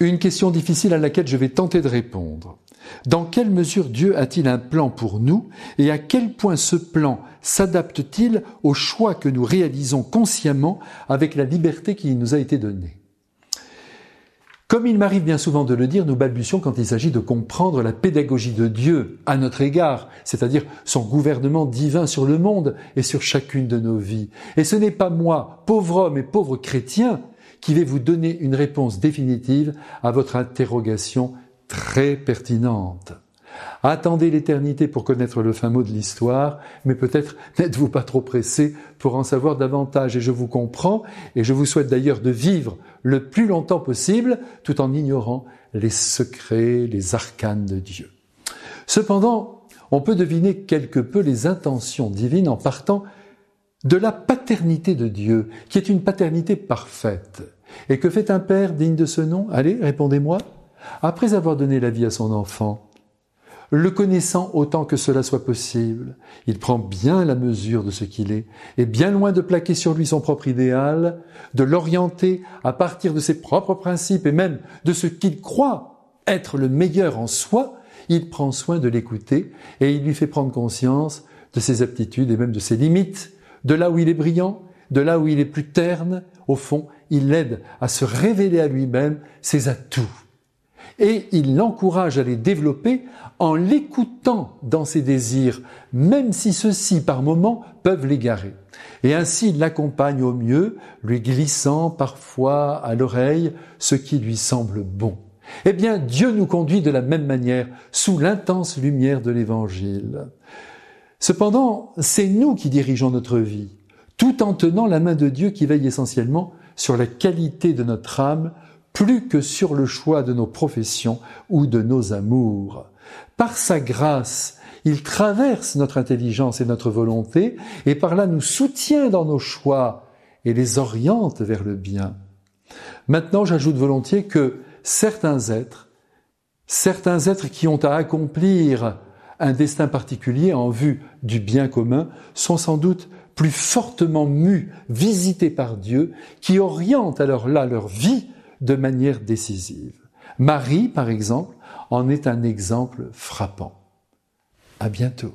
Une question difficile à laquelle je vais tenter de répondre. Dans quelle mesure Dieu a-t-il un plan pour nous et à quel point ce plan s'adapte-t-il aux choix que nous réalisons consciemment avec la liberté qui nous a été donnée? Comme il m'arrive bien souvent de le dire, nous balbutions quand il s'agit de comprendre la pédagogie de Dieu à notre égard, c'est-à-dire son gouvernement divin sur le monde et sur chacune de nos vies. Et ce n'est pas moi, pauvre homme et pauvre chrétien, qui vais vous donner une réponse définitive à votre interrogation très pertinente. Attendez l'éternité pour connaître le fin mot de l'histoire, mais peut-être n'êtes-vous pas trop pressé pour en savoir davantage. Et je vous comprends, et je vous souhaite d'ailleurs de vivre le plus longtemps possible, tout en ignorant les secrets, les arcanes de Dieu. Cependant, on peut deviner quelque peu les intentions divines en partant de la paternité de Dieu, qui est une paternité parfaite. Et que fait un père digne de ce nom? Allez, répondez-moi. Après avoir donné la vie à son enfant, le connaissant autant que cela soit possible, il prend bien la mesure de ce qu'il est, et bien loin de plaquer sur lui son propre idéal, de l'orienter à partir de ses propres principes et même de ce qu'il croit être le meilleur en soi, il prend soin de l'écouter et il lui fait prendre conscience de ses aptitudes et même de ses limites, de là où il est brillant, de là où il est plus terne, au fond, il l'aide à se révéler à lui-même ses atouts et il l'encourage à les développer en l'écoutant dans ses désirs, même si ceux-ci par moments peuvent l'égarer. Et ainsi il l'accompagne au mieux, lui glissant parfois à l'oreille ce qui lui semble bon. Eh bien, Dieu nous conduit de la même manière, sous l'intense lumière de l'Évangile. Cependant, c'est nous qui dirigeons notre vie, tout en tenant la main de Dieu qui veille essentiellement sur la qualité de notre âme, plus que sur le choix de nos professions ou de nos amours. Par sa grâce, il traverse notre intelligence et notre volonté et par là nous soutient dans nos choix et les oriente vers le bien. Maintenant, j'ajoute volontiers que certains êtres, certains êtres qui ont à accomplir un destin particulier en vue du bien commun sont sans doute plus fortement mus, visités par Dieu, qui orientent alors là leur vie de manière décisive. Marie, par exemple, en est un exemple frappant. À bientôt.